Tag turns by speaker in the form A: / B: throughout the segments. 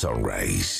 A: Sunrise.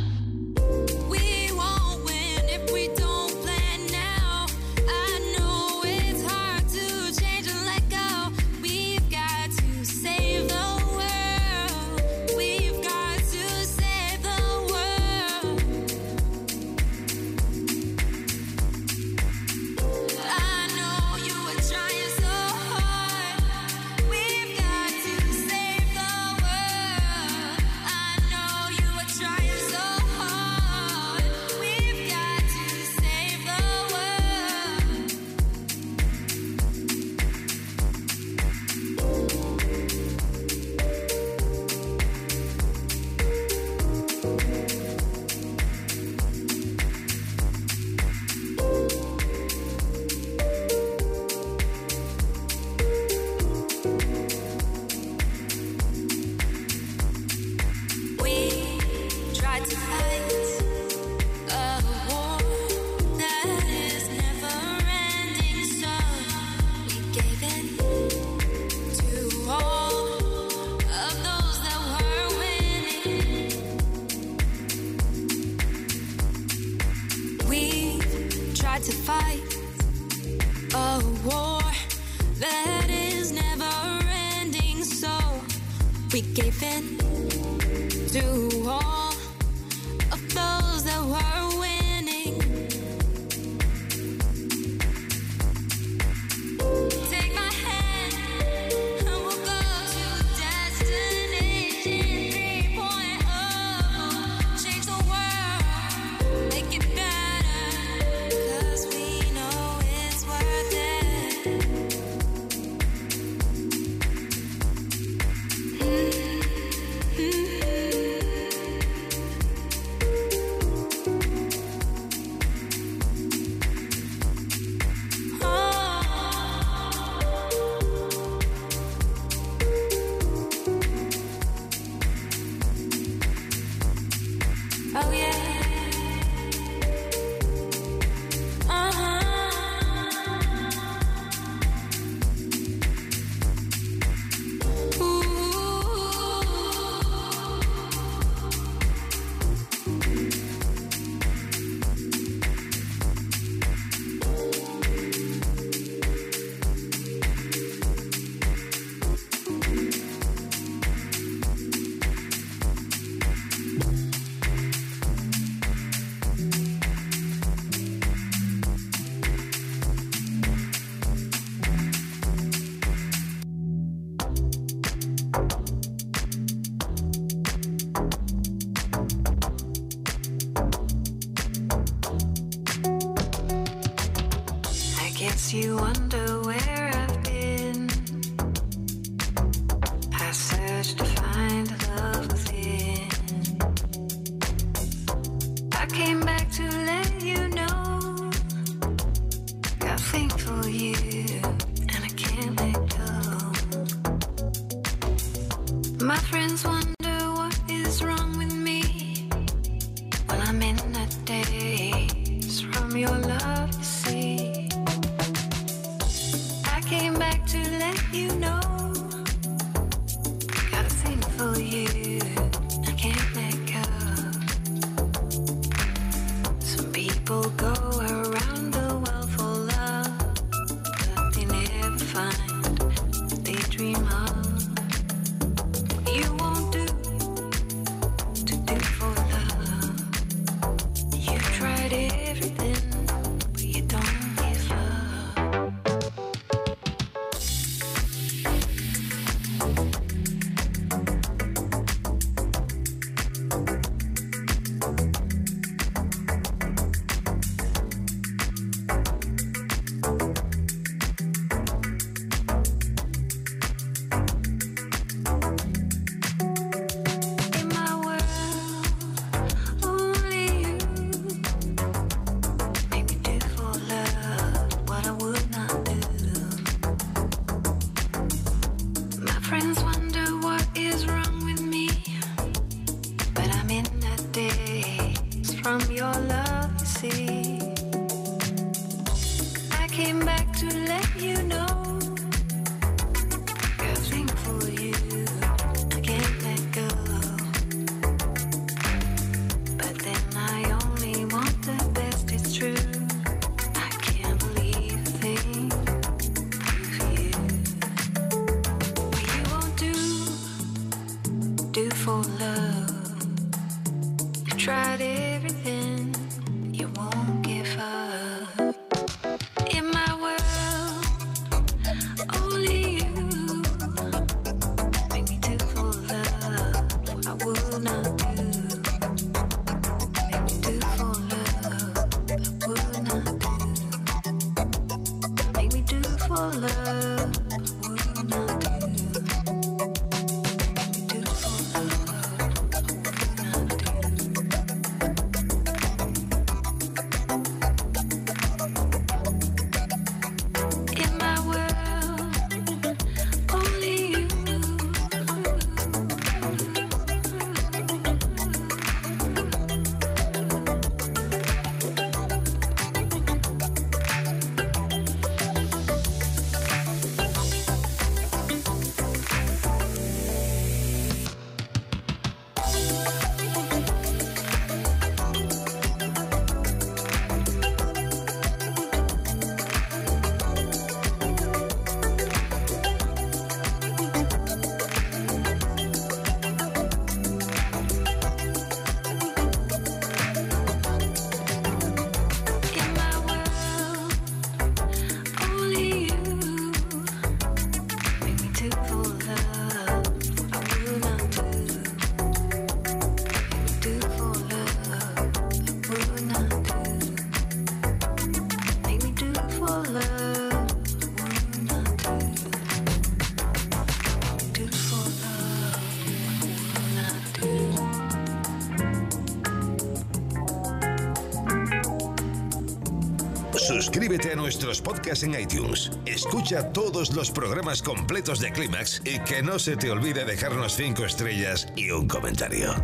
A: Suscríbete a nuestros podcasts en iTunes. Escucha todos los programas completos de Clímax y que no se te olvide dejarnos 5 estrellas y un comentario.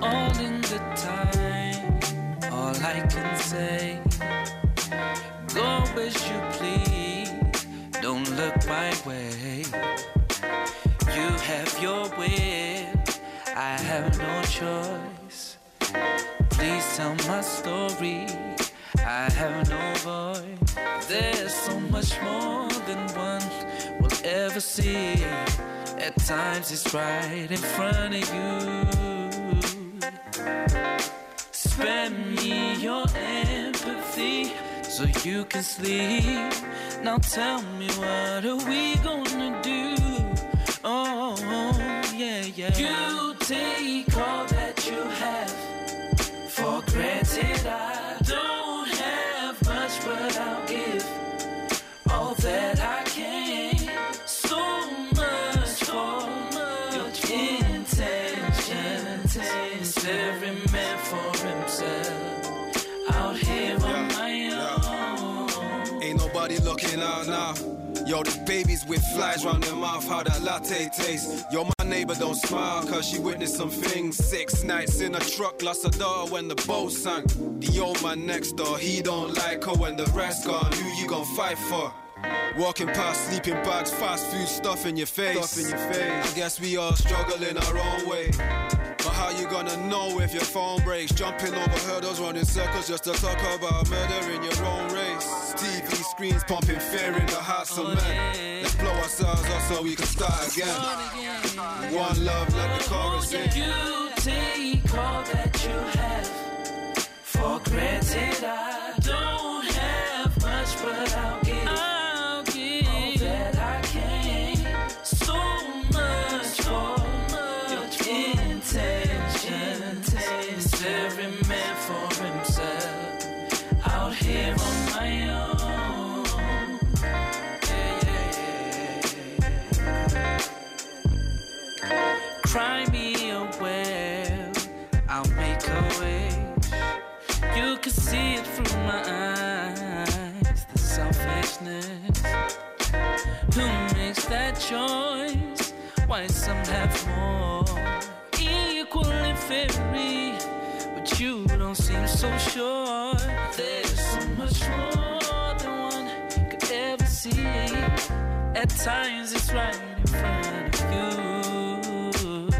B: all in the time. All I can say, go as you please. Don't look my way. You have your will, I have no choice. Please tell my story. I have no voice. There's so much more than one will ever see. At times it's right in front of you. Spend me your empathy so you can sleep. Now tell me what are we gonna do? Oh, yeah, yeah. You take all that you have for granted. I don't out
C: now. Yo, the babies with flies round their mouth, how that latte tastes. Yo, my neighbor don't smile, cause she witnessed some things. Six nights in a truck, lost a daughter when the boat sank. The old man next door, he don't like her when the rest gone. Who you gon' fight for? Walking past sleeping bags, fast food stuff in your face. Stuff in your face. I guess we all struggle in our own way. But how you gonna know if your phone breaks? Jumping over hurdles, running circles just to talk about murder in your own race. TV screens pumping fear in the hearts of men. Let's blow ourselves up so we can start again. One love, let the chorus in.
B: You take all that you have for granted. I don't fairy, but you don't seem so sure. There's so much more than one could ever see. At times it's right in front of you.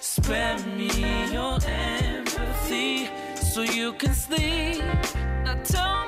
B: Spare me your empathy so you can sleep. Now tell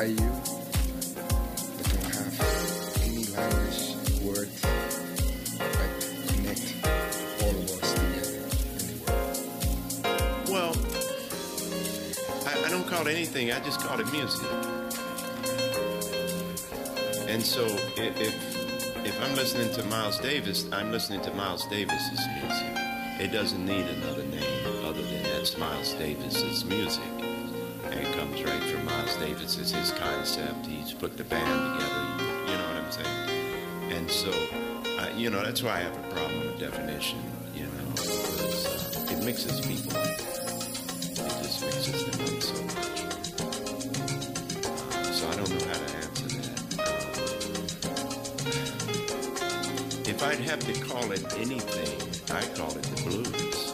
D: Inside you that don't have any language, words that connect all of us together in the world.
E: Well, I, I don't call it anything. I just call it music. And so if if I'm listening to Miles Davis, I'm listening to Miles Davis's music. It doesn't need another name other than that's Miles Davis's music. His concept. He's put the band together. You know what I'm saying? And so, uh, you know, that's why I have a problem with definition. You know, because uh, it mixes people. It just mixes them up so much. So I don't know how to answer that. If I'd have to call it anything, I call it the blues.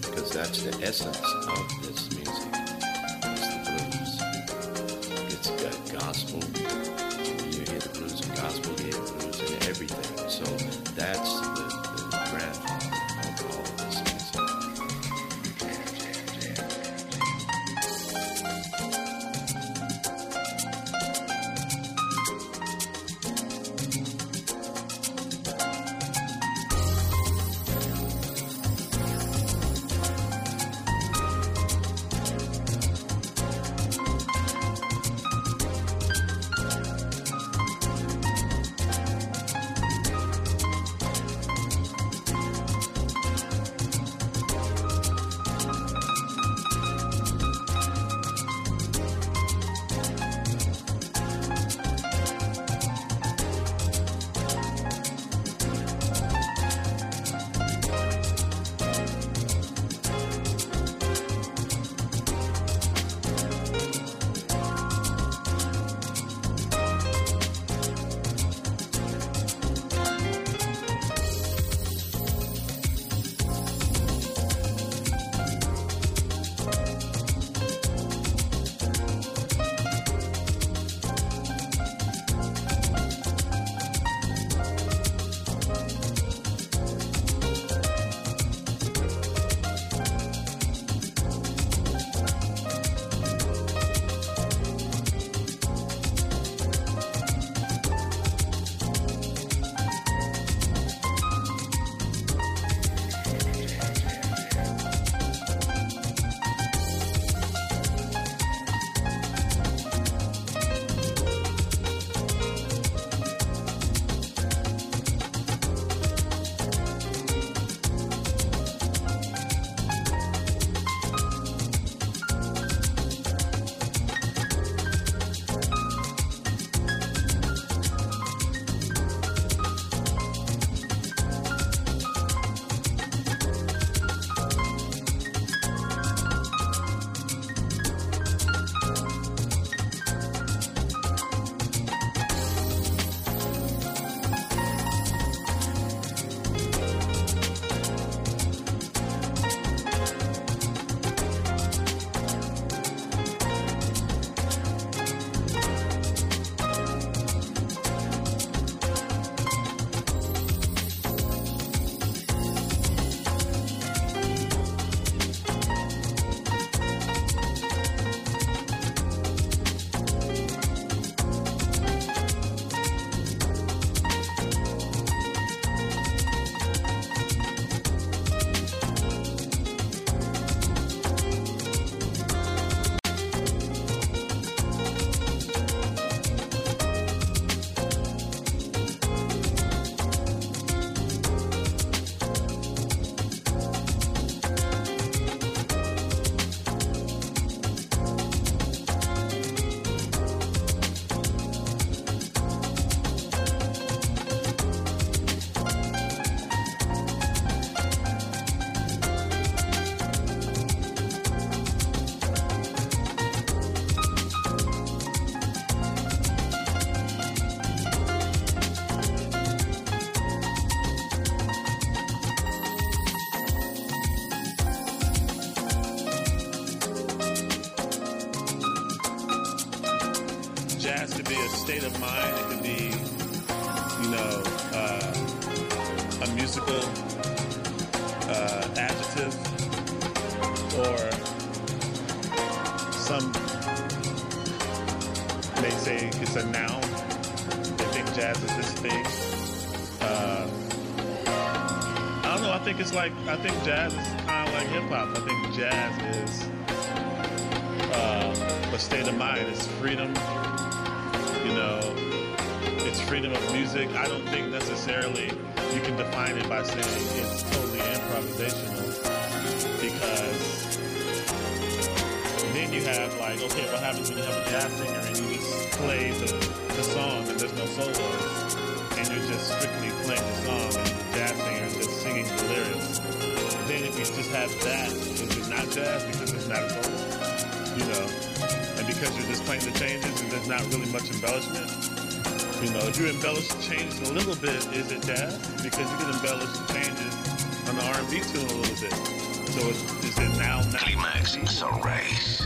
E: Because that's the essence of this Gospel. You hear the blues and gospel, you hear the blues and everything. So that's
F: state of mind. It could be, you know, uh, a musical uh, adjective or some may say it's a noun. They think jazz is this thing. Uh, I don't know. I think it's like I think jazz is kind of like hip hop. I think jazz is uh, a state of mind. It's freedom. You know, it's freedom of music. I don't think necessarily you can define it by saying it's totally improvisational because then you have like, okay, what happens when you have a jazz singer and you just play the, the song and there's no solos and you're just strictly playing the song and the jazz singer is just singing the lyrics. Then if you just have that, is it not jazz because it's not a solo? Because you're just playing the changes and there's not really much embellishment. You know, if you embellish the changes a little bit, is it jazz? Because you can embellish the changes on the R&B tune a little bit. So is, is it now not?
A: Climax Sunrise.